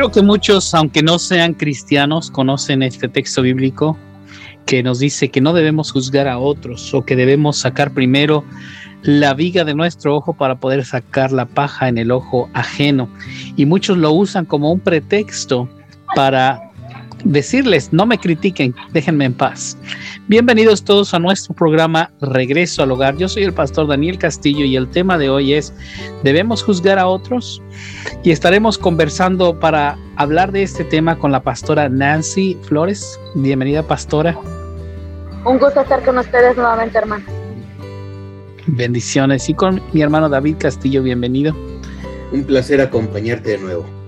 Creo que muchos, aunque no sean cristianos, conocen este texto bíblico que nos dice que no debemos juzgar a otros o que debemos sacar primero la viga de nuestro ojo para poder sacar la paja en el ojo ajeno. Y muchos lo usan como un pretexto para decirles, no me critiquen, déjenme en paz. Bienvenidos todos a nuestro programa Regreso al Hogar. Yo soy el pastor Daniel Castillo y el tema de hoy es, ¿debemos juzgar a otros? Y estaremos conversando para hablar de este tema con la pastora Nancy Flores. Bienvenida, pastora. Un gusto estar con ustedes nuevamente, hermano. Bendiciones. Y con mi hermano David Castillo, bienvenido. Un placer acompañarte de nuevo.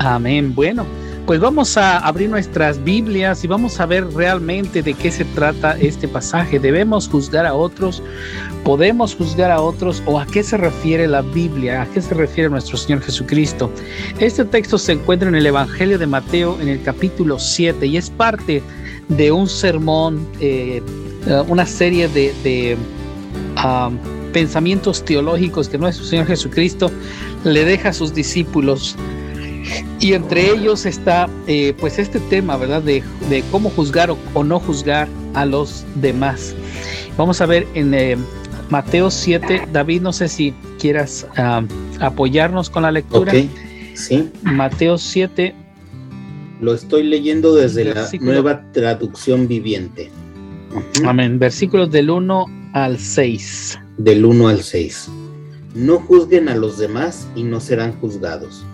Amén. Bueno, pues vamos a abrir nuestras Biblias y vamos a ver realmente de qué se trata este pasaje. ¿Debemos juzgar a otros? ¿Podemos juzgar a otros? ¿O a qué se refiere la Biblia? ¿A qué se refiere nuestro Señor Jesucristo? Este texto se encuentra en el Evangelio de Mateo en el capítulo 7 y es parte de un sermón, eh, eh, una serie de, ah, pensamientos teológicos que nuestro Señor Jesucristo le deja a sus discípulos y entre ellos está eh, pues este tema, ¿verdad? De, cómo juzgar o, no juzgar a los demás. Vamos a ver en eh, Mateo 7, David, no sé si quieras ah, apoyarnos con la lectura. sí. Mateo 7. Lo estoy leyendo desde la nueva traducción viviente. Amén. Versículos del 1 al 6. Del 1 al 6. No juzguen a los demás y no serán juzgados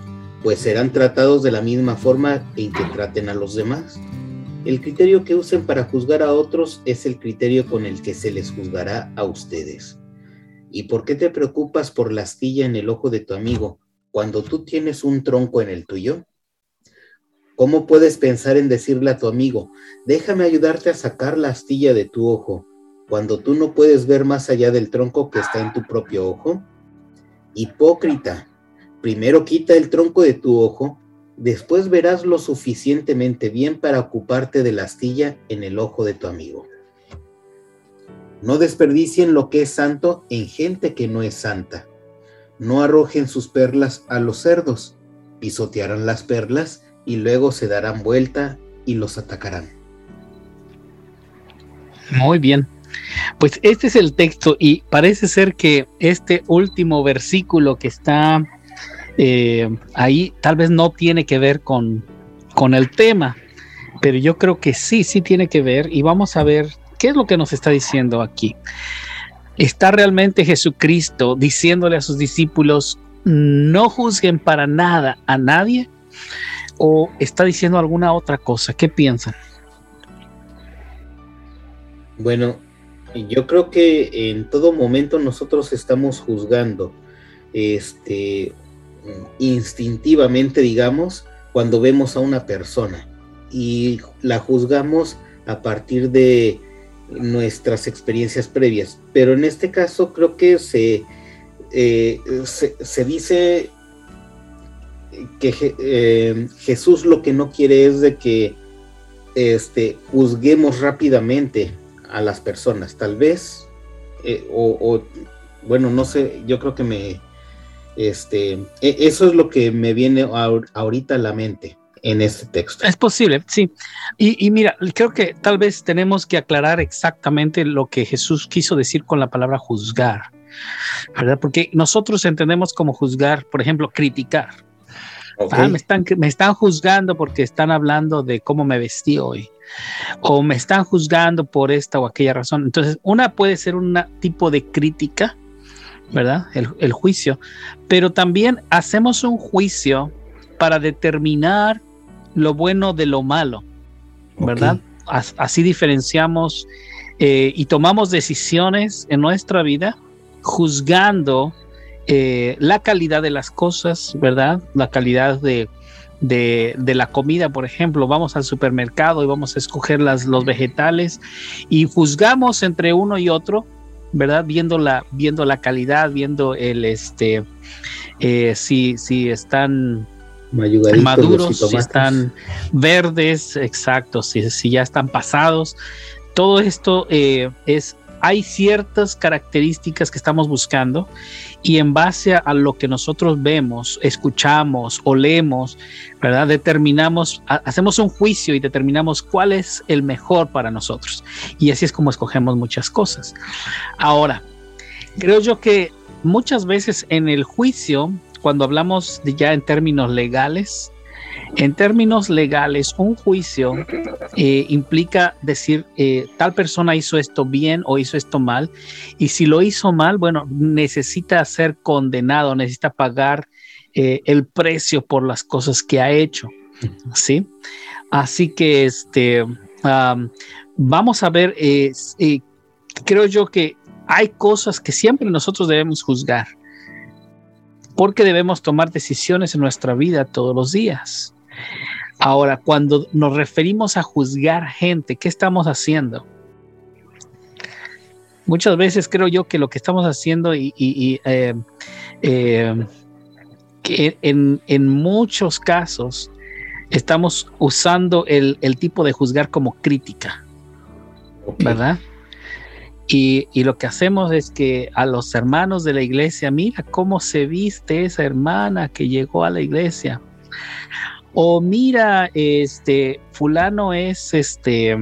pues serán tratados de la misma forma en que traten a los demás. El criterio que usen para juzgar a otros es el criterio con el que se les juzgará a ustedes. ¿Y por qué te preocupas por la astilla en el ojo de tu amigo cuando tú tienes un tronco en el tuyo? ¿Cómo puedes pensar en decirle a tu amigo, déjame ayudarte a sacar la astilla de tu ojo, cuando tú no puedes ver más allá del tronco que está en tu propio ojo? Hipócrita, Primero quita el tronco de tu ojo, después verás lo suficientemente bien para ocuparte de la astilla en el ojo de tu amigo. No desperdicien lo que es santo en gente que no es santa. No arrojen sus perlas a los cerdos, pisotearán las perlas y luego se darán vuelta y los atacarán. Muy bien. Pues este es el texto y parece ser que este último versículo que está eh, ahí tal vez no tiene que ver con, con el tema, pero yo creo que sí, sí tiene que ver y vamos a ver qué es lo que nos está diciendo aquí. ¿Está realmente Jesucristo diciéndole a sus discípulos, no juzguen para nada a nadie? ¿O está diciendo alguna otra cosa? ¿Qué piensan? Bueno, yo creo que en todo momento nosotros estamos juzgando este instintivamente, digamos, cuando vemos a una persona y la juzgamos a partir de nuestras experiencias previas. Pero en este caso creo que se, eh, se, dice que eh, Jesús lo que no quiere es de que este, juzguemos rápidamente a las personas. Tal vez, eh, o, bueno, no sé, yo creo que me, este, e, eso es lo que me viene ahorita a la mente en este texto. Es posible, sí. Y, mira, creo que tal vez tenemos que aclarar exactamente lo que Jesús quiso decir con la palabra juzgar, ¿verdad? Porque nosotros entendemos como juzgar, por ejemplo, criticar. Ah, me, están, me están juzgando porque están hablando de cómo me vestí hoy. O me están juzgando por esta o aquella razón. Entonces, una puede ser un tipo de crítica, ¿verdad? El, juicio. Pero también hacemos un juicio para determinar lo bueno de lo malo, ¿verdad? Así diferenciamos eh, y tomamos decisiones en nuestra vida juzgando eh, la calidad de las cosas, ¿verdad? La calidad de, de, la comida, por ejemplo, vamos al supermercado y vamos a escoger las, los vegetales y juzgamos entre uno y otro ¿verdad? Viendo la, viendo la calidad, viendo el este eh, si, si están maduros, si están verdes, exacto, si, si ya están pasados. Todo esto eh, es hay ciertas características que estamos buscando y en base a, lo que nosotros vemos, escuchamos, olemos, ¿verdad? Determinamos, hacemos un juicio y determinamos cuál es el mejor para nosotros. Y así es como escogemos muchas cosas. Ahora, creo yo que muchas veces en el juicio, cuando hablamos ya en términos legales, en términos legales, un juicio eh, implica decir eh, tal persona hizo esto bien o hizo esto mal, y si lo hizo mal, bueno, necesita ser condenado, necesita pagar eh, el precio por las cosas que ha hecho, ¿sí? Así que este, vamos a ver, creo yo que hay cosas que siempre nosotros debemos juzgar porque debemos tomar decisiones en nuestra vida todos los días. Ahora, cuando nos referimos a juzgar gente, ¿qué estamos haciendo? Muchas veces creo yo que lo que estamos haciendo y, eh, eh, que en, muchos casos estamos usando el, tipo de juzgar como crítica, ¿verdad? Y, lo que hacemos es que a los hermanos de la iglesia, mira cómo se viste esa hermana que llegó a la iglesia. O mira, este, fulano es este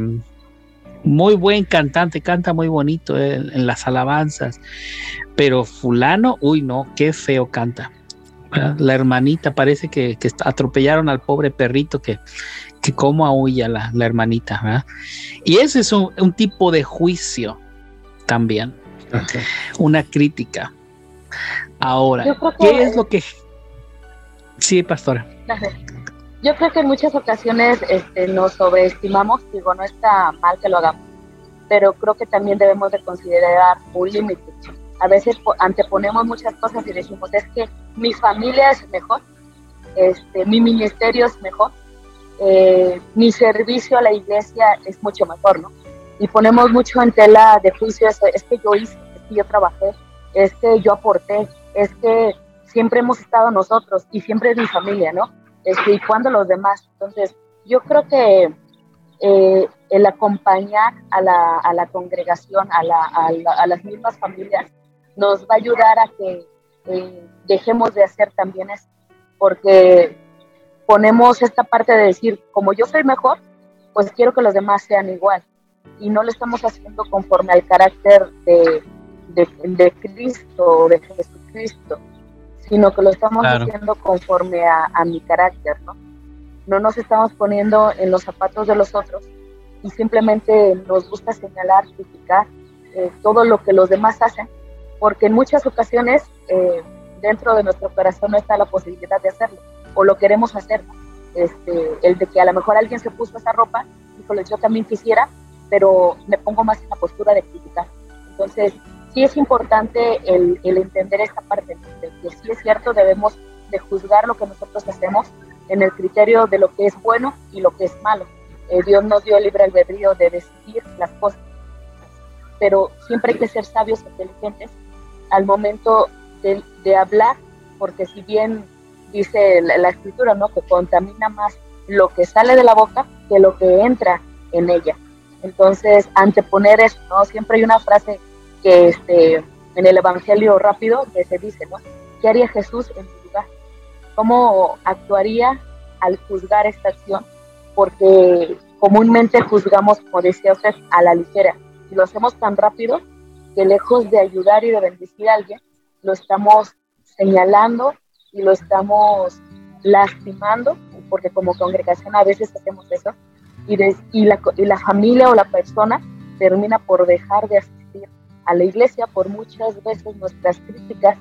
muy buen cantante, canta muy bonito en, las alabanzas, pero fulano, uy no, qué feo canta. La hermanita parece que, atropellaron al pobre perrito que, que como aúlla la, la hermanita. Y ese es un, tipo de juicio también, una crítica. Ahora, ¿qué es lo que... Sí, pastora. Yo creo que en muchas ocasiones este, nos sobreestimamos, digo, no está mal que lo hagamos, pero creo que también debemos de considerar un límite. A veces anteponemos muchas cosas y decimos, es que mi familia es mejor, este, mi ministerio es mejor, eh, mi servicio a la iglesia es mucho mejor, ¿no? Y ponemos mucho en tela de juicio eso, es que yo hice, es que yo trabajé, es que yo aporté, es que siempre hemos estado nosotros y siempre es mi familia, ¿no? este, y cuando los demás. Entonces, yo creo que eh, el acompañar a la, a la congregación, a, la, a, las mismas familias, nos va a ayudar a que eh, dejemos de hacer también eso, porque ponemos esta parte de decir, como yo soy mejor, pues quiero que los demás sean igual, y no lo estamos haciendo conforme al carácter de, de, de Cristo, de Jesucristo sino que lo estamos haciendo conforme a, mi carácter, ¿no? No nos estamos poniendo en los zapatos de los otros y simplemente nos gusta señalar, criticar eh, todo lo que los demás hacen, porque en muchas ocasiones eh, dentro de nuestro corazón no está la posibilidad de hacerlo, o lo queremos hacer, este, el de que a lo mejor alguien se puso esa ropa, híjole, yo también quisiera, pero me pongo más en la postura de criticar. Entonces, sí es importante el, entender esta parte, de que sí es cierto, debemos de juzgar lo que nosotros hacemos en el criterio de lo que es bueno y lo que es malo. Eh, Dios nos dio libre albedrío de decidir las cosas, pero siempre hay que ser sabios e inteligentes al momento de, hablar, porque si bien dice la, escritura, ¿no? Que contamina más lo que sale de la boca que lo que entra en ella. Entonces, anteponer eso, ¿no? Siempre hay una frase que este, en el Evangelio rápido que se dice, ¿no? ¿Qué haría Jesús en mi lugar? ¿Cómo actuaría al juzgar esta acción? Porque comúnmente juzgamos, como decía usted, a la ligera. Y lo hacemos tan rápido que lejos de ayudar y de bendecir a alguien, lo estamos señalando y lo estamos lastimando, porque como congregación a veces hacemos eso, y, y, la, y la familia o la persona termina por dejar de asistir a la iglesia por muchas veces nuestras críticas,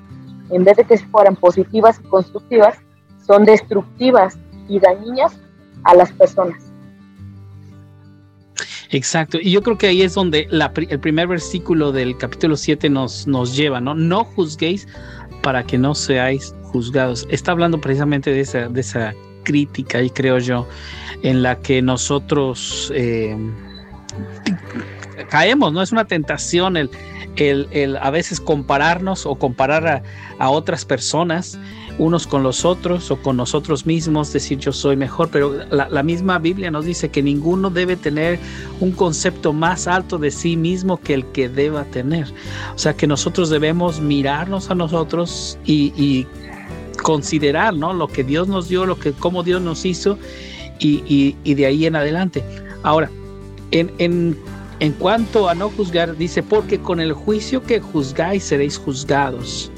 en vez de que fueran positivas y constructivas, son destructivas y dañinas a las personas. Exacto, y yo creo que ahí es donde el primer versículo del capítulo 7 nos, nos lleva, ¿no? No juzguéis para que no seáis juzgados. Está hablando precisamente de esa, de esa crítica, y creo yo, en la que nosotros eh, caemos, no es una tentación el, el, a veces compararnos o comparar a, a, otras personas, unos con los otros o con nosotros mismos, decir yo soy mejor, pero la, misma Biblia nos dice que ninguno debe tener un concepto más alto de sí mismo que el que deba tener. O sea que nosotros debemos mirarnos a nosotros y considerar ¿no? lo que Dios nos dio, lo que, cómo Dios nos hizo y, y, y de ahí en adelante. Ahora, en, en en cuanto a no juzgar, dice, porque con el juicio que juzgáis seréis juzgados.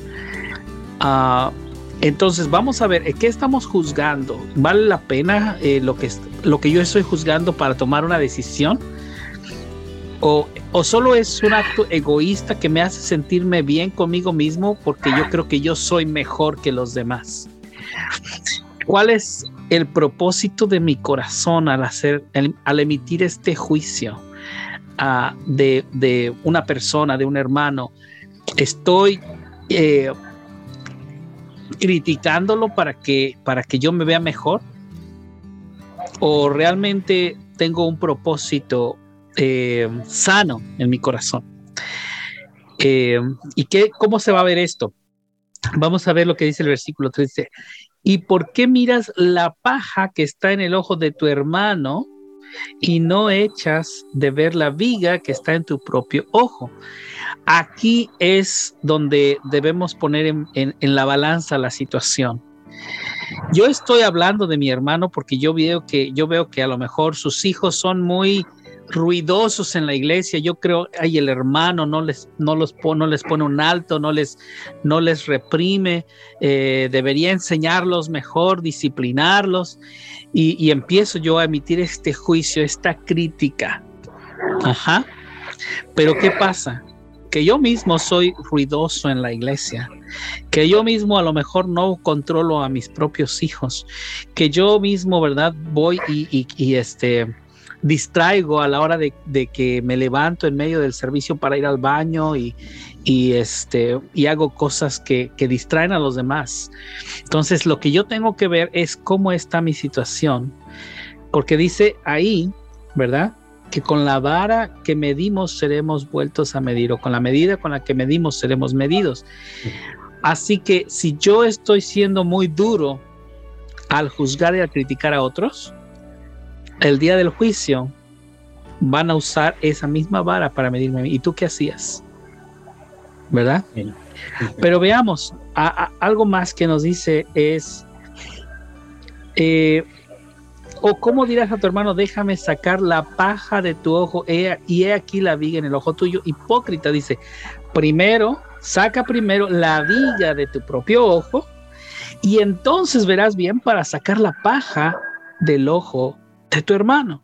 Uh, entonces vamos a ver, ¿qué estamos juzgando? ¿Vale la pena eh, lo, que, lo que yo estoy juzgando para tomar una decisión? O, ¿O solo es un acto egoísta que me hace sentirme bien conmigo mismo porque yo creo que yo soy mejor que los demás? ¿Cuál es el propósito de mi corazón al, hacer, al emitir este juicio? de, una persona, de un hermano, estoy eh, criticándolo para que, para que yo me vea mejor? ¿O realmente tengo un propósito eh, sano en mi corazón? Eh, ¿Y qué, cómo se va a ver esto? Vamos a ver lo que dice el versículo 13. ¿Y por qué miras la paja que está en el ojo de tu hermano y no echas de ver la viga que está en tu propio ojo. Aquí es donde debemos poner en, la balanza la situación. Yo estoy hablando de mi hermano porque yo veo que yo veo que a lo mejor sus hijos son muy ruidosos en la iglesia. Yo creo, ay, el hermano no les, no los no les pone un alto, no les, no les reprime, eh, debería enseñarlos mejor, disciplinarlos. Y, empiezo yo a emitir este juicio, esta crítica. Ajá. Pero ¿qué pasa? Que yo mismo soy ruidoso en la iglesia, que yo mismo a lo mejor no controlo a mis propios hijos, que yo mismo, ¿verdad? Voy y, y este distraigo a la hora de, que me levanto en medio del servicio para ir al baño y, este, y hago cosas que, distraen a los demás. Entonces lo que yo tengo que ver es cómo está mi situación, porque dice ahí, ¿verdad? Que con la vara que medimos seremos vueltos a medir, o con la medida con la que medimos seremos medidos. Así que si yo estoy siendo muy duro al juzgar y al criticar a otros, el día del juicio van a usar esa misma vara para medirme. ¿Y tú qué hacías? ¿Verdad? Pero veamos, algo más que nos dice es, eh, o cómo dirás a tu hermano, déjame sacar la paja de tu ojo y he aquí la viga en el ojo tuyo. Hipócrita dice, primero, saca primero la viga de tu propio ojo y entonces verás bien para sacar la paja del ojo de tu hermano.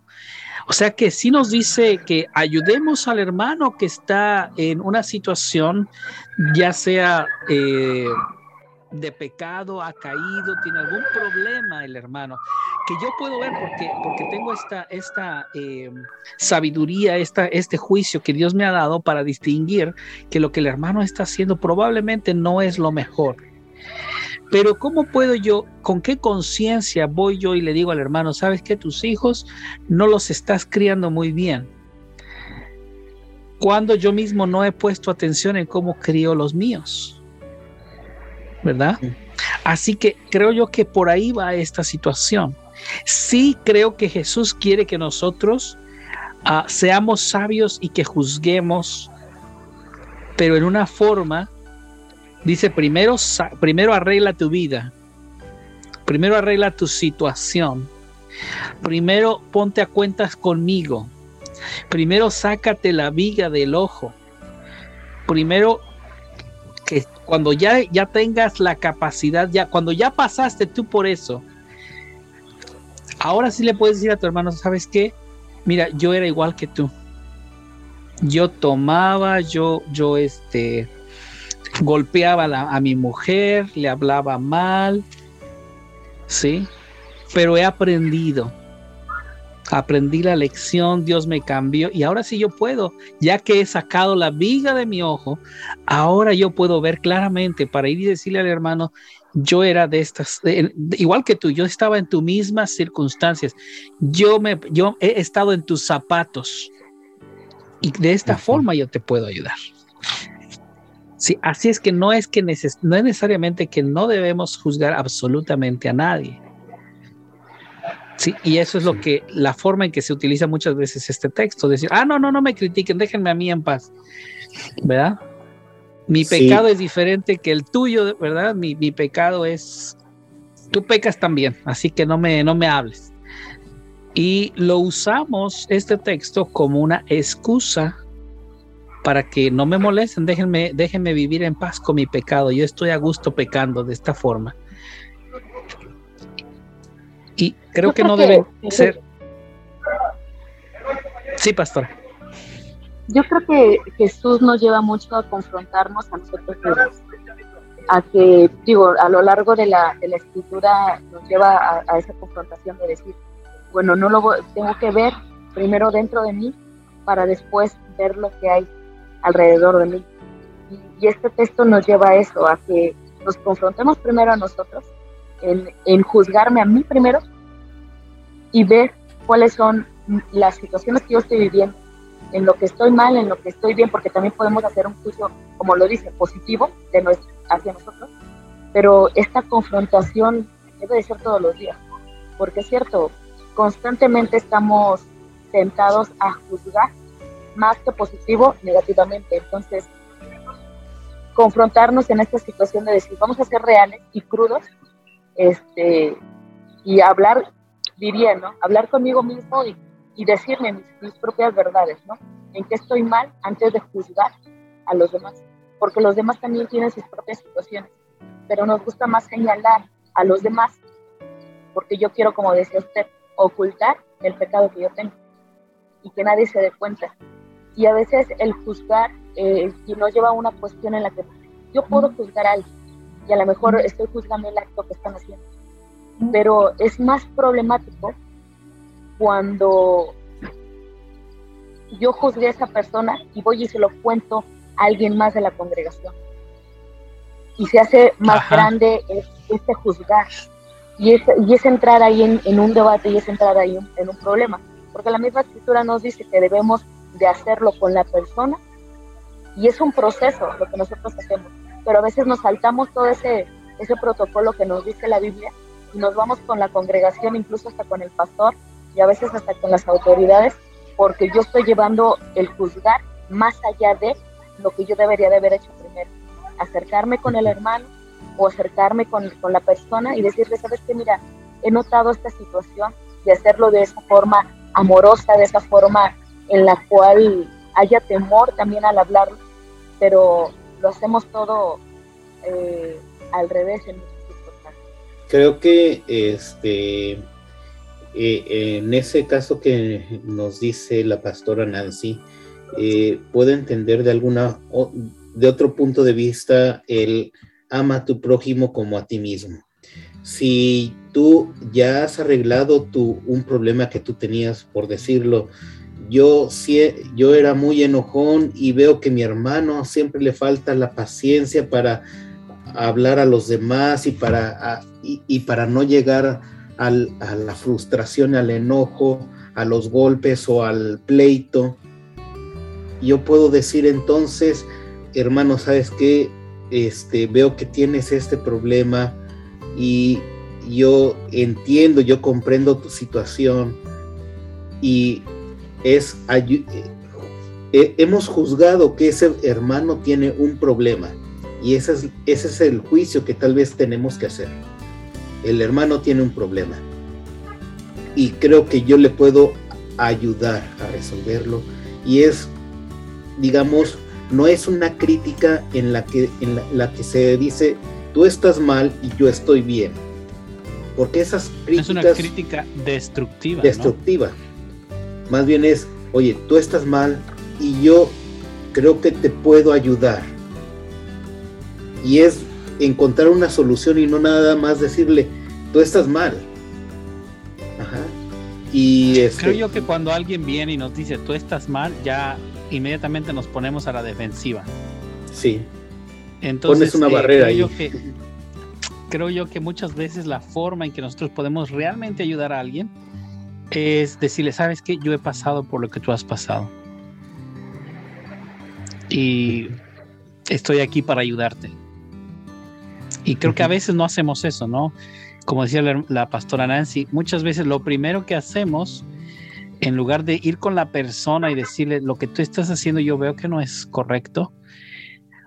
O sea que si nos dice que ayudemos al hermano que está en una situación, ya sea eh, de pecado, ha caído, tiene algún problema el hermano, que yo puedo ver porque, porque tengo esta, esta eh, sabiduría, esta, este juicio que Dios me ha dado para distinguir que lo que el hermano está haciendo probablemente no es lo mejor pero ¿cómo puedo yo, con qué conciencia voy yo y le digo al hermano, sabes que tus hijos no los estás criando muy bien? Cuando yo mismo no he puesto atención en cómo crío los míos. ¿Verdad? Así que creo yo que por ahí va esta situación. Sí creo que Jesús quiere que nosotros ah, seamos sabios y que juzguemos, pero en una forma Dice, primero, primero arregla tu vida. Primero arregla tu situación. Primero ponte a cuentas conmigo. Primero sácate la viga del ojo. Primero que cuando ya, ya tengas la capacidad, ya cuando ya pasaste tú por eso, ahora sí le puedes decir a tu hermano, ¿sabes qué? Mira, yo era igual que tú. Yo tomaba, yo, yo, este, golpeaba a, mi mujer, le hablaba mal, ¿sí? Pero he aprendido, aprendí la lección, Dios me cambió y ahora sí yo puedo, ya que he sacado la viga de mi ojo, ahora yo puedo ver claramente para ir y decirle al hermano, yo era de estas, igual que tú, yo estaba en tus mismas circunstancias, yo, me, yo he estado en tus zapatos, Y de esta forma yo te puedo ayudar. Sí, así es que no es que no es necesariamente que no debemos juzgar absolutamente a nadie. Sí, y eso es lo que la forma en que se utiliza muchas veces este texto, decir, ah, no, no, no me critiquen, déjenme a mí en paz. ¿Verdad? Mi pecado es diferente que el tuyo, ¿verdad? Mi, mi, pecado es, tú pecas también, así que no me, no me hables. Y lo usamos, este texto, como una excusa para que no me molesten, déjenme, déjenme vivir en paz con mi pecado. Yo estoy a gusto pecando de esta forma. Y creo que no debe ser. Sí, pastor. Yo creo que Jesús nos lleva mucho a confrontarnos a nosotros mismos. A que, digo, a lo largo de la, de la escritura nos lleva a, a, esa confrontación de decir, bueno, no lo tengo que ver primero dentro de mí para después ver lo que hay alrededor de mí. Y, este texto nos lleva a eso, a que nos confrontemos primero a nosotros, en, en juzgarme a mí primero y ver cuáles son las situaciones que yo estoy viviendo, en lo que estoy mal, en lo que estoy bien, porque también podemos hacer un juicio, como lo dice, positivo de nuestro, hacia nosotros, pero esta confrontación debe de ser todos los días, porque es cierto, constantemente estamos tentados a juzgar más que positivo negativamente. Entonces, confrontarnos en esta situación de decir, vamos a ser reales y crudos, este, y hablar, diría, ¿no? Hablar conmigo mismo y, y decirme mis, mis, propias verdades, ¿no? En qué estoy mal antes de juzgar a los demás, porque los demás también tienen sus propias situaciones, pero nos gusta más señalar a los demás, porque yo quiero, como decía usted, ocultar el pecado que yo tengo y que nadie se dé cuenta y a veces el juzgar eh, si no lleva a una cuestión en la que yo puedo juzgar a alguien y a lo mejor estoy juzgando el acto que están haciendo, pero es más problemático cuando yo juzgué a esa persona y voy y se lo cuento a alguien más de la congregación. Y se hace más grande este juzgar. Y es, y es entrar ahí en, en, un debate y es entrar ahí en, en un problema. Porque la misma escritura nos dice que debemos de hacerlo con la persona y es un proceso lo que nosotros hacemos, pero a veces nos saltamos todo ese, ese protocolo que nos dice la Biblia y nos vamos con la congregación, incluso hasta con el pastor y a veces hasta con las autoridades, porque yo estoy llevando el juzgar más allá de lo que yo debería de haber hecho primero, acercarme con el hermano o acercarme con, con la persona y decirle, sabes que mira, he notado esta situación y hacerlo de esa forma amorosa, de esa forma en la cual haya temor también al hablarlo, pero lo hacemos todo eh, al revés en Creo que este eh, en ese caso que nos dice la pastora Nancy, eh, puedo entender de alguna de otro punto de vista el ama a tu prójimo como a ti mismo. Si tú ya has arreglado tu, un problema que tú tenías, por decirlo, yo, yo era muy enojón y veo que mi hermano siempre le falta la paciencia para hablar a los demás y para, y, para no llegar a la frustración, al enojo, a los golpes o al pleito. Yo puedo decir entonces, hermano, ¿sabes qué? Este, veo que tienes este problema y yo entiendo, yo comprendo tu situación y es eh, eh, hemos juzgado que ese hermano tiene un problema y ese es, ese es el juicio que tal vez tenemos que hacer. El hermano tiene un problema y creo que yo le puedo ayudar a resolverlo y es, digamos, no es una crítica en la que, en la, que se dice tú estás mal y yo estoy bien. Porque esas críticas... Es una crítica destructiva. Destructiva. Más bien es, oye, tú estás mal y yo creo que te puedo ayudar. Y es encontrar una solución y no nada más decirle, tú estás mal. Ajá. Y este creo yo que cuando alguien viene y nos dice, tú estás mal, ya inmediatamente nos ponemos a la defensiva. Sí. Entonces, Pones una eh, barrera ahí. que, creo yo que muchas veces la forma en que nosotros podemos realmente ayudar a alguien es decirle, sabes que yo he pasado por lo que tú has pasado. y estoy aquí para ayudarte. Y creo que a veces no hacemos eso, ¿no? Como decía la, pastora Nancy, muchas veces lo primero que hacemos, en lugar de ir con la persona y decirle lo que tú estás haciendo, yo veo que no es correcto,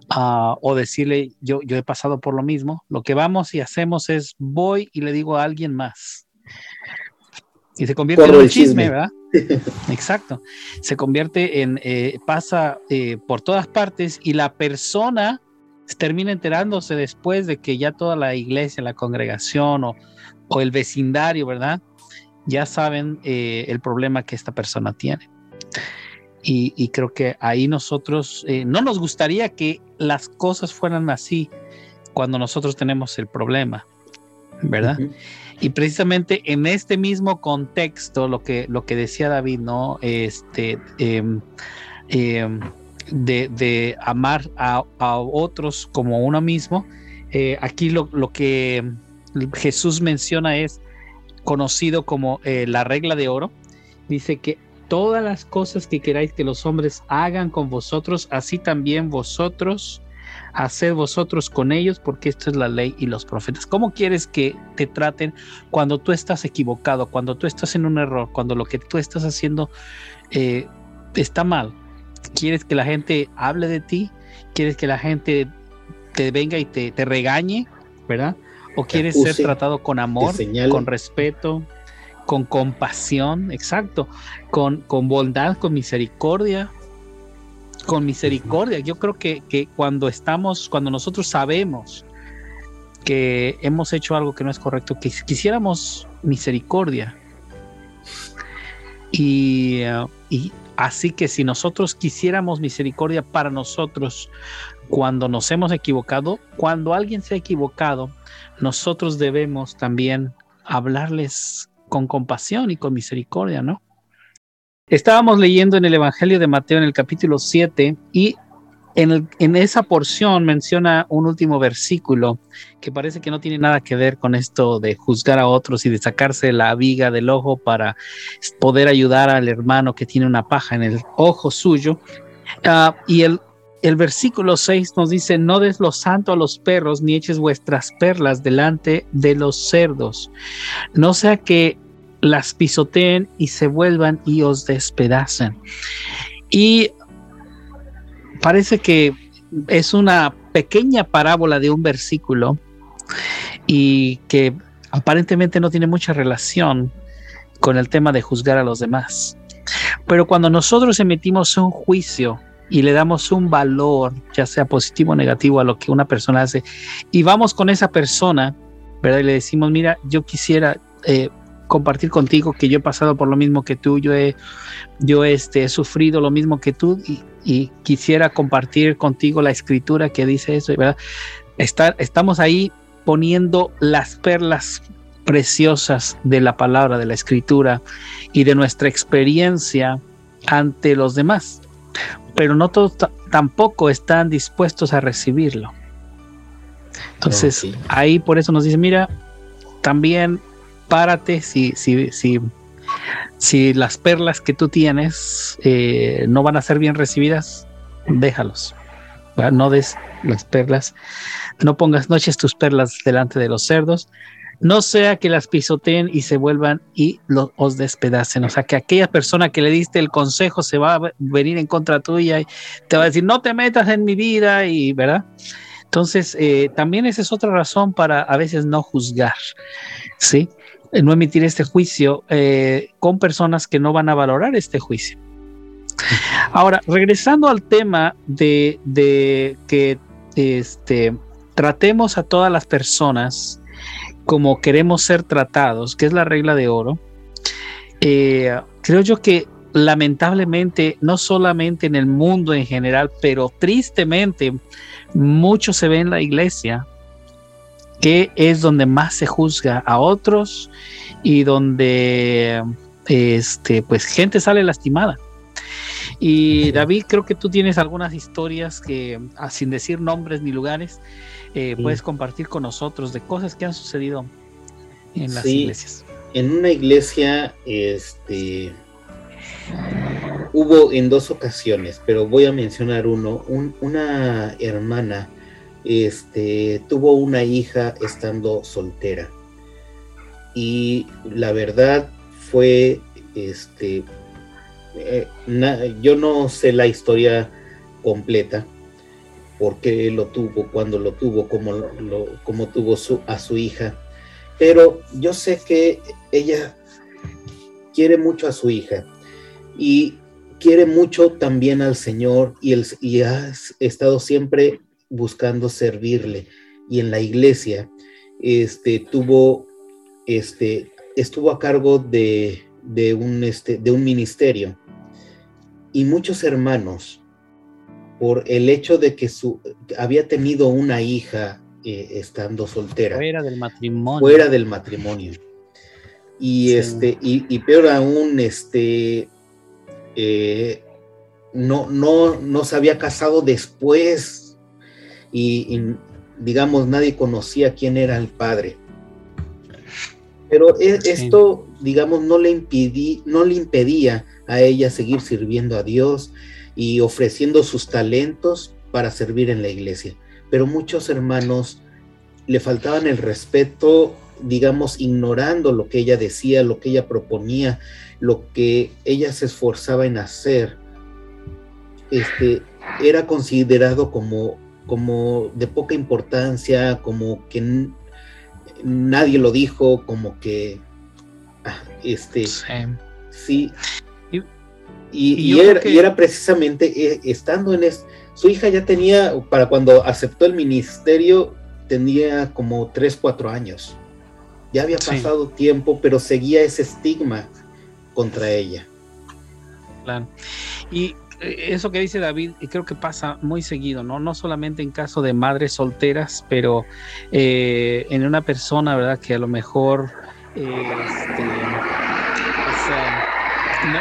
ah, o decirle yo, yo he pasado por lo mismo, lo que vamos y hacemos es voy y le digo a alguien más. Y se convierte en un chisme, ¿verdad? Exacto. Se convierte en, eh, pasa eh, por todas partes y la persona termina enterándose después de que ya toda la iglesia, la congregación o, el vecindario, ¿verdad? Ya saben eh, el problema que esta persona tiene. Y, creo que ahí nosotros, no nos gustaría que las cosas fueran así cuando nosotros tenemos el problema, ¿verdad? Y precisamente en este mismo contexto, lo que, lo que decía David, ¿no? Este, em, em, de, amar a, otros como uno mismo, eh, aquí lo, que Jesús menciona es conocido como eh, la regla de oro. Dice que todas las cosas que queráis que los hombres hagan con vosotros, así también vosotros haced vosotros con ellos, porque esto es la ley y los profetas. ¿Cómo quieres que te traten cuando tú estás equivocado, cuando tú estás en un error, cuando lo que tú estás haciendo eh, está mal? ¿Quieres que la gente hable de ti? ¿Quieres que la gente te venga y te, regañe? ¿Verdad? ¿O quieres ser tratado con amor, con respeto, con compasión, exacto, con, con bondad, con misericordia, con misericordia. Yo creo que, cuando estamos, cuando nosotros sabemos que hemos hecho algo que no es correcto, que quisiéramos misericordia. Y, uh, y así que si nosotros quisiéramos misericordia para nosotros cuando nos hemos equivocado, cuando alguien se ha equivocado, nosotros debemos también hablarles con compasión y con misericordia, ¿no? Estábamos leyendo en el Evangelio de Mateo en el capítulo 7 y en, esa porción menciona un último versículo que parece que no tiene nada que ver con esto de juzgar a otros y de sacarse la viga del ojo para poder ayudar al hermano que tiene una paja en el ojo suyo. Ah, y el, el versículo 6 nos dice, no des lo santo a los perros, ni eches vuestras perlas delante de los cerdos, no sea que las pisoteen y se vuelvan y os despedacen. Y parece que es una pequeña parábola de un versículo y que aparentemente no tiene mucha relación con el tema de juzgar a los demás. Pero cuando nosotros emitimos un juicio y le damos un valor, ya sea positivo o negativo, a lo que una persona hace, y vamos con esa persona, ¿verdad? Y le decimos, mira, yo quisiera eh, compartir contigo que yo he pasado por lo mismo que tú, yo he, yo este, he sufrido lo mismo que tú y, quisiera compartir contigo la escritura que dice eso, ¿verdad? estamos ahí poniendo las perlas preciosas de la palabra, de la escritura y de nuestra experiencia ante los demás, pero no todos tampoco están dispuestos a recibirlo. Entonces, ahí por eso nos dice, mira, también párate si, si, si, si las perlas que tú tienes eh, no van a ser bien recibidas, déjalos. No des las perlas, no pongas noches tus perlas delante de los cerdos, no sea que las pisoteen y se vuelvan y os despedacen. O sea, que aquella persona que le diste el consejo se va a venir en contra tuya y te va a decir, no te metas en mi vida y, ¿verdad? Entonces, eh, también esa es otra razón para a veces no juzgar, ¿sí? No emitir este juicio eh, con personas que no van a valorar este juicio. Ahora, regresando al tema de, que este, tratemos a todas las personas como queremos ser tratados, que es la regla de oro, eh, creo yo que lamentablemente, no solamente en el mundo en general, pero tristemente, mucho se ve en la iglesia que es donde más se juzga a otros y donde este pues gente sale lastimada. Y David, creo que tú tienes algunas historias que, ah, sin decir nombres ni lugares, eh, puedes compartir con nosotros de cosas que han sucedido en las iglesias. En una iglesia, este, hubo en dos ocasiones, pero voy a mencionar uno. una hermana este, tuvo una hija estando soltera. Y la verdad fue, este, eh, yo no sé la historia completa, porque lo tuvo, cuando lo tuvo, como, lo, tuvo su, a su hija. Pero yo sé que ella quiere mucho a su hija y quiere mucho también al Señor y, el, y ha estado siempre buscando servirle. Y en la iglesia este, tuvo, este, estuvo a cargo de, de, un, este, de un ministerio. Y muchos hermanos por el hecho de que su, había tenido una hija eh, estando soltera. Fuera del matrimonio. Fuera del matrimonio. Y este, y, peor aún, este, eh, no, no, no se había casado después y, digamos, nadie conocía quién era el padre. Pero e, esto, digamos, no le, impedí, no le impedía a ella seguir sirviendo a Dios, y ofreciendo sus talentos para servir en la iglesia. Pero muchos hermanos le faltaban el respeto, digamos, ignorando lo que ella decía, lo que ella proponía, lo que ella se esforzaba en hacer. Este, era considerado como, como de poca importancia, como que nadie lo dijo, como que ah, este sí. Y, era, precisamente eh, estando en eso. Su hija ya tenía, para cuando aceptó el ministerio, tenía como 3, 4 años. Ya había pasado tiempo, pero seguía ese estigma contra ella. Claro. Y eso que dice David, creo que pasa muy seguido, ¿no? No solamente en caso de madres solteras, pero eh, en una persona, ¿verdad? Que a lo mejor este,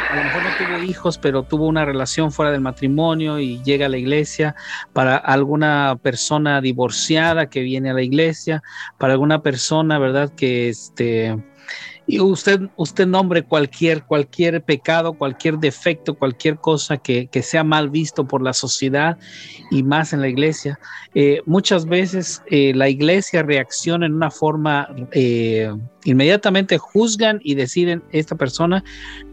a lo mejor no tuvo hijos, pero tuvo una relación fuera del matrimonio y llega a la iglesia, para alguna persona divorciada que viene a la iglesia, para alguna persona, ¿verdad? Que este y usted, usted nombre cualquier, cualquier pecado, cualquier defecto, cualquier cosa que, sea mal visto por la sociedad y más en la iglesia. Eh, muchas veces eh, la iglesia reacciona en una forma, eh, inmediatamente juzgan y deciden, esta persona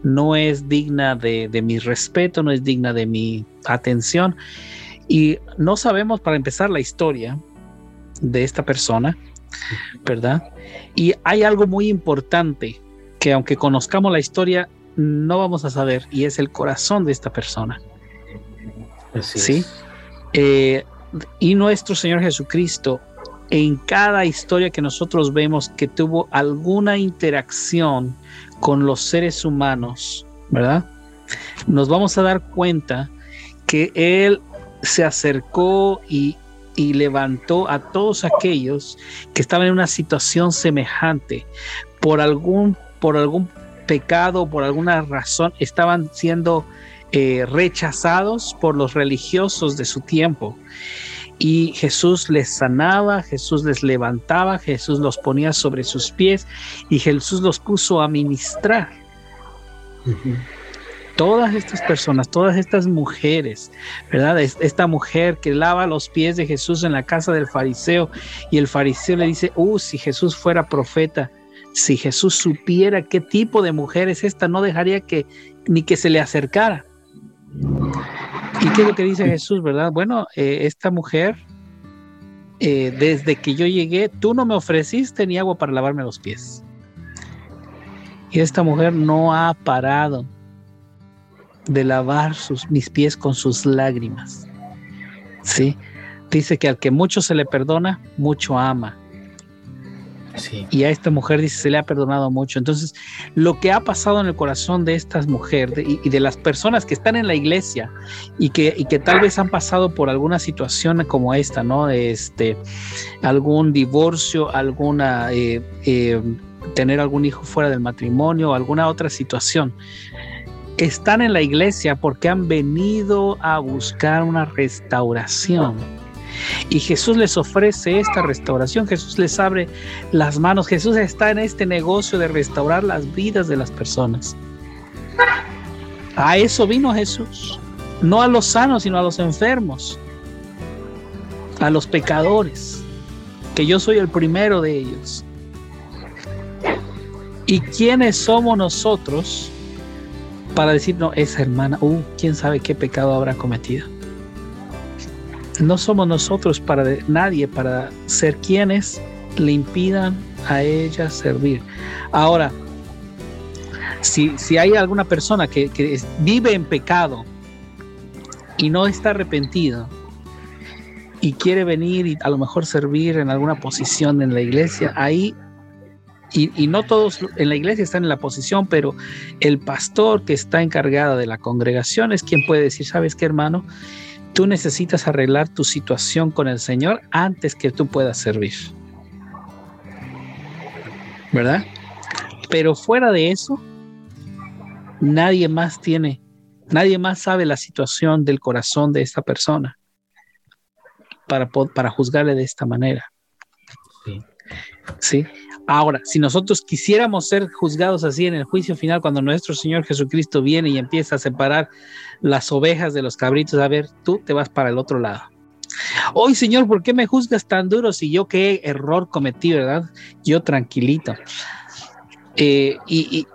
no es digna de, de mi respeto, no es digna de mi atención. Y no sabemos, para empezar, la historia de esta persona ¿verdad? Y hay algo muy importante que aunque conozcamos la historia, no vamos a saber, y es el corazón de esta persona. ¿Sí? Eh, y nuestro Señor Jesucristo, en cada historia que nosotros vemos que tuvo alguna interacción con los seres humanos, ¿verdad? Nos vamos a dar cuenta que Él se acercó y y levantó a todos aquellos que estaban en una situación semejante. Por algún, por algún pecado, por alguna razón, estaban siendo eh, rechazados por los religiosos de su tiempo. Y Jesús les sanaba, Jesús les levantaba, Jesús los ponía sobre sus pies y Jesús los puso a ministrar todas estas personas, todas estas mujeres, ¿verdad? Esta mujer que lava los pies de Jesús en la casa del fariseo y el fariseo le dice, uh, si Jesús fuera profeta, si Jesús supiera qué tipo de mujer es esta, no dejaría que ni que se le acercara. ¿Y qué es lo que dice Jesús, verdad? Bueno, eh, esta mujer, eh, desde que yo llegué, tú no me ofreciste ni agua para lavarme los pies. Y esta mujer no ha parado de lavar sus, mis pies con sus lágrimas. ¿Sí? Dice que al que mucho se le perdona, mucho ama. Y a esta mujer dice, se le ha perdonado mucho. Entonces, lo que ha pasado en el corazón de estas mujeres y, de las personas que están en la iglesia y que, y que tal vez han pasado por alguna situación como esta, ¿no? Este, algún divorcio, alguna, eh, eh, tener algún hijo fuera del matrimonio, alguna otra situación están en la iglesia porque han venido a buscar una restauración. Y Jesús les ofrece esta restauración, Jesús les abre las manos, Jesús está en este negocio de restaurar las vidas de las personas. A eso vino Jesús. No a los sanos, sino a los enfermos. A los pecadores. Que yo soy el primero de ellos. ¿Y quiénes somos nosotros para decir, no, esa hermana, uh, quién sabe qué pecado habrá cometido? No somos nosotros para nadie para ser quienes le impidan a ella servir. Ahora, si, si hay alguna persona que, que vive en pecado y no está arrepentido y quiere venir y a lo mejor servir en alguna posición en la iglesia, ahí y, no todos en la iglesia están en la posición, pero el pastor que está encargado de la congregación es quien puede decir, sabes qué hermano, tú necesitas arreglar tu situación con el Señor antes que tú puedas servir. ¿Verdad? Pero fuera de eso, nadie más tiene, nadie más sabe la situación del corazón de esta persona para, para juzgarle de esta manera. Sí. ¿Sí? Ahora, si nosotros quisiéramos ser juzgados así en el juicio final, cuando nuestro Señor Jesucristo viene y empieza a separar las ovejas de los cabritos, a ver, tú te vas para el otro lado. Hoy, Señor, ¿por qué me juzgas tan duro si yo qué error cometí, verdad? Yo tranquilito. Eh, y,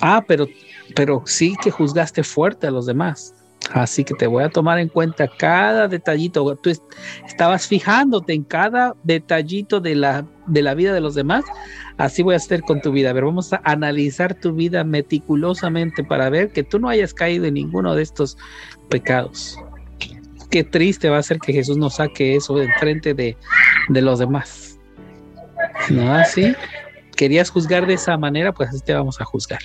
ah, pero, pero sí que juzgaste fuerte a los demás. Así que te voy a tomar en cuenta cada detallito. Tú estabas fijándote en cada detallito de la, de la vida de los demás. Así voy a hacer con tu vida. A vamos a analizar tu vida meticulosamente para ver que tú no hayas caído en ninguno de estos pecados. Qué triste va a ser que Jesús nos saque eso de frente de, de los demás. ¿No así? ¿Querías juzgar de esa manera? Pues así te vamos a juzgar.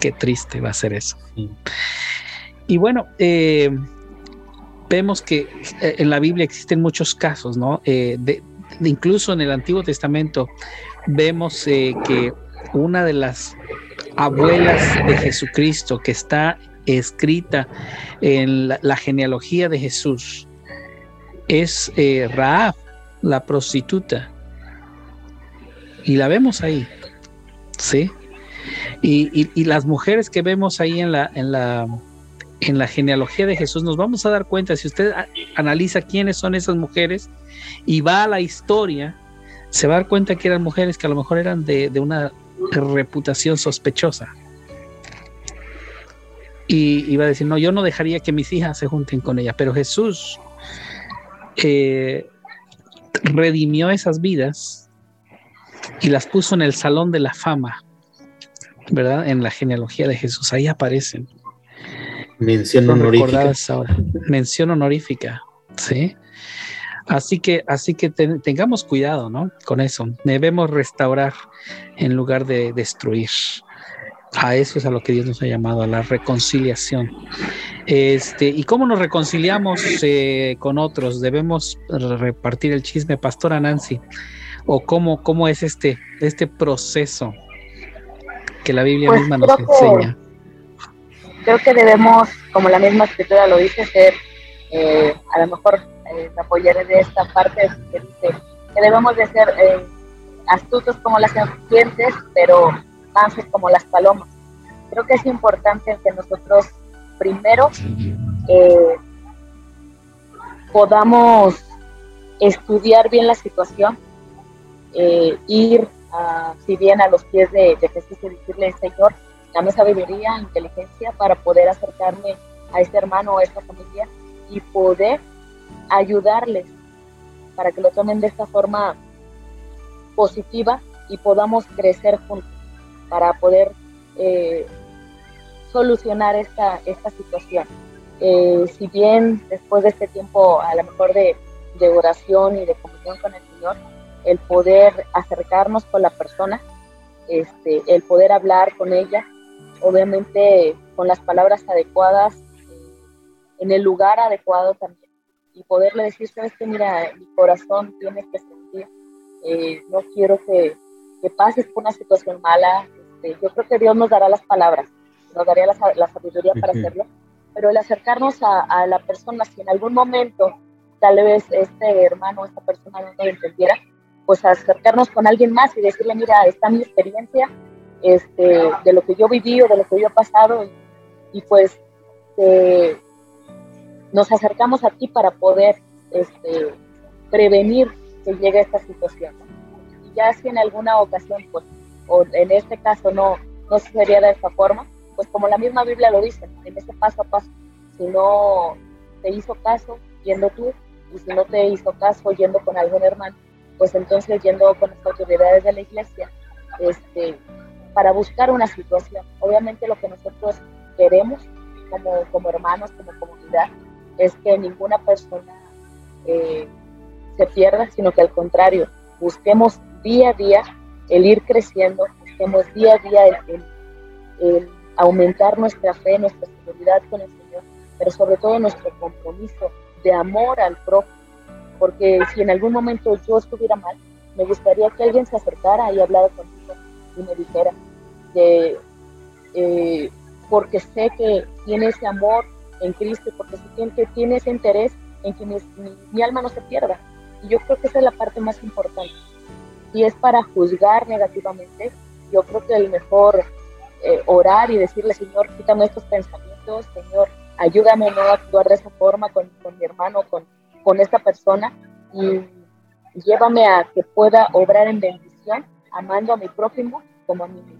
Qué triste va a ser eso. Y bueno, eh, vemos que eh, en la Biblia existen muchos casos, ¿no? Eh, incluso en el Antiguo Testamento vemos que una de las abuelas de Jesucristo que está escrita en la, genealogía de Jesús es Raab, la prostituta. Y la vemos ahí, ¿sí? Y, y, las mujeres que vemos ahí en la en la genealogía de Jesús, nos vamos a dar cuenta, si usted analiza quiénes son esas mujeres y va a la historia, se va a dar cuenta que eran mujeres que a lo mejor eran de, una reputación sospechosa. Y iba a decir, no, yo no dejaría que mis hijas se junten con ella, pero Jesús eh, redimió esas vidas y las puso en el salón de la fama, ¿verdad? En la genealogía de Jesús, ahí aparecen. Mención honorífica. Mención honorífica, ¿sí? Así que, así que tengamos cuidado, ¿no? Con eso. Debemos restaurar en lugar de destruir. A eso es a lo que Dios nos ha llamado, a la reconciliación. Este, ¿Y cómo nos reconciliamos eh, con otros? Debemos repartir el chisme, Pastora Nancy. ¿O cómo, cómo es este, este proceso que la Biblia pues misma nos enseña? Creo que debemos, como la misma escritura lo dice, ser, eh, a lo mejor eh, me apoyaré de esta parte que dice que debemos de ser eh, astutos como las serpientes, pero mansos como las palomas. Creo que es importante que nosotros primero podamos estudiar bien la situación, ir, si bien a los pies de, de Jesús y decirle, Señor, dame sabiduría, inteligencia para poder acercarme a este hermano o a esta familia y poder ayudarles para que lo tomen de esta forma positiva y podamos crecer juntos para poder eh, solucionar esta, esta situación. Eh, si bien después de este tiempo a lo mejor de, de oración y de comunión con el Señor, el poder acercarnos con la persona, este, el poder hablar con ella, obviamente con las palabras adecuadas, eh, en el lugar adecuado también, y poderle decir, sabes que mira, mi corazón tiene que sentir, eh, no quiero que, que, pases por una situación mala, este, yo creo que Dios nos dará las palabras, nos daría la, sabiduría para hacerlo, pero el acercarnos a, a, la persona, si en algún momento tal vez este hermano, esta persona no lo entendiera, pues acercarnos con alguien más y decirle, mira, está mi experiencia, este, de lo que yo viví o de lo que yo he pasado y, pues eh, nos acercamos a ti para poder este, prevenir que llegue esta situación. Y ya si en alguna ocasión, pues, o en este caso no, no sería de esta forma, pues como la misma Biblia lo dice, en ese paso a paso, si no te hizo caso, yendo tú, y si no te hizo caso, yendo con algún hermano, pues entonces yendo con las autoridades de la iglesia, este, para buscar una situación. Obviamente lo que nosotros queremos como, hermanos, como comunidad, es que ninguna persona eh, se pierda, sino que al contrario, busquemos día a día el ir creciendo, busquemos día a día el, aumentar nuestra fe, nuestra seguridad con el Señor, pero sobre todo nuestro compromiso de amor al prójimo, porque si en algún momento yo estuviera mal, me gustaría que alguien se acercara y hablara conmigo y me dijera, eh, porque sé que tiene ese amor en Cristo, porque sé que tiene ese interés en que mi, alma no se pierda. Y yo creo que esa es la parte más importante. Si es para juzgar negativamente, yo creo que el mejor eh, orar y decirle, Señor, quítame estos pensamientos, Señor, ayúdame a no actuar de esa forma con, mi hermano, con, con esta persona, y llévame a que pueda obrar en bendición, amando a mi prójimo como a mí mismo.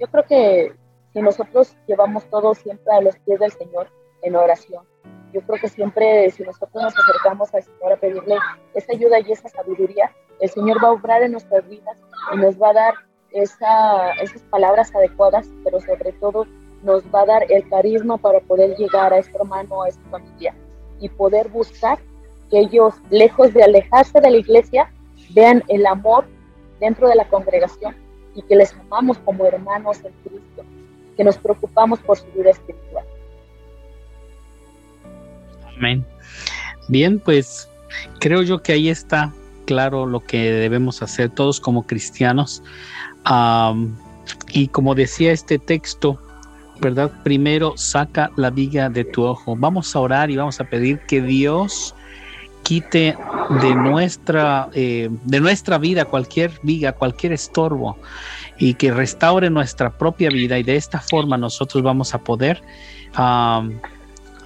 Yo creo que si nosotros llevamos todo siempre a los pies del Señor en oración, yo creo que siempre si nosotros nos acercamos al Señor a pedirle esa ayuda y esa sabiduría, el Señor va a obrar en nuestras vidas y nos va a dar esa, esas palabras adecuadas, pero sobre todo nos va a dar el carisma para poder llegar a este hermano, a esta familia y poder buscar que ellos, lejos de alejarse de la iglesia, vean el amor dentro de la congregación y que les amamos como hermanos en Cristo, que nos preocupamos por su vida espiritual. Amén. Bien, pues creo yo que ahí está claro lo que debemos hacer todos como cristianos. y como decía este texto, ¿verdad? Primero saca la viga de tu ojo. Vamos a orar y vamos a pedir que Dios quite de nuestra, eh, de nuestra vida cualquier viga, cualquier estorbo y que restaure nuestra propia vida y de esta forma nosotros vamos a poder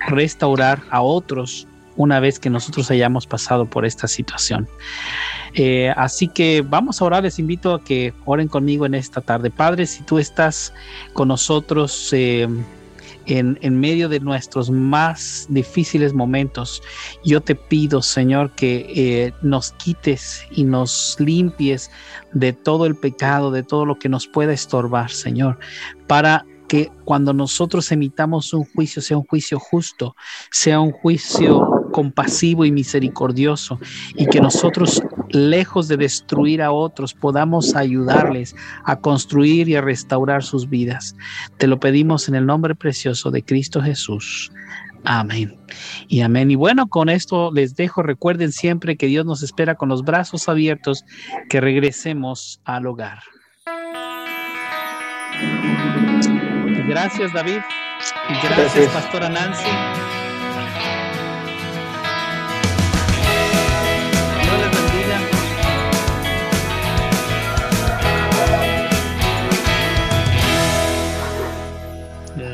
restaurar a otros una vez que nosotros hayamos pasado por esta situación. Eh, así que vamos a orar, les invito a que oren conmigo en esta tarde. Padre, si tú estás con nosotros eh, en, medio de nuestros más difíciles momentos, yo te pido, Señor, que eh, nos quites y nos limpies de todo el pecado, de todo lo que nos pueda estorbar, Señor, para que cuando nosotros emitamos un juicio sea un juicio justo, sea un juicio compasivo y misericordioso y que nosotros, lejos de destruir a otros, podamos ayudarles a construir y a restaurar sus vidas. Te lo pedimos en el nombre precioso de Cristo Jesús. Amén. Y amén. Y bueno, con esto les dejo. Recuerden siempre que Dios nos espera con los brazos abiertos, que regresemos al hogar. Gracias, David. Gracias, Pastora Nancy.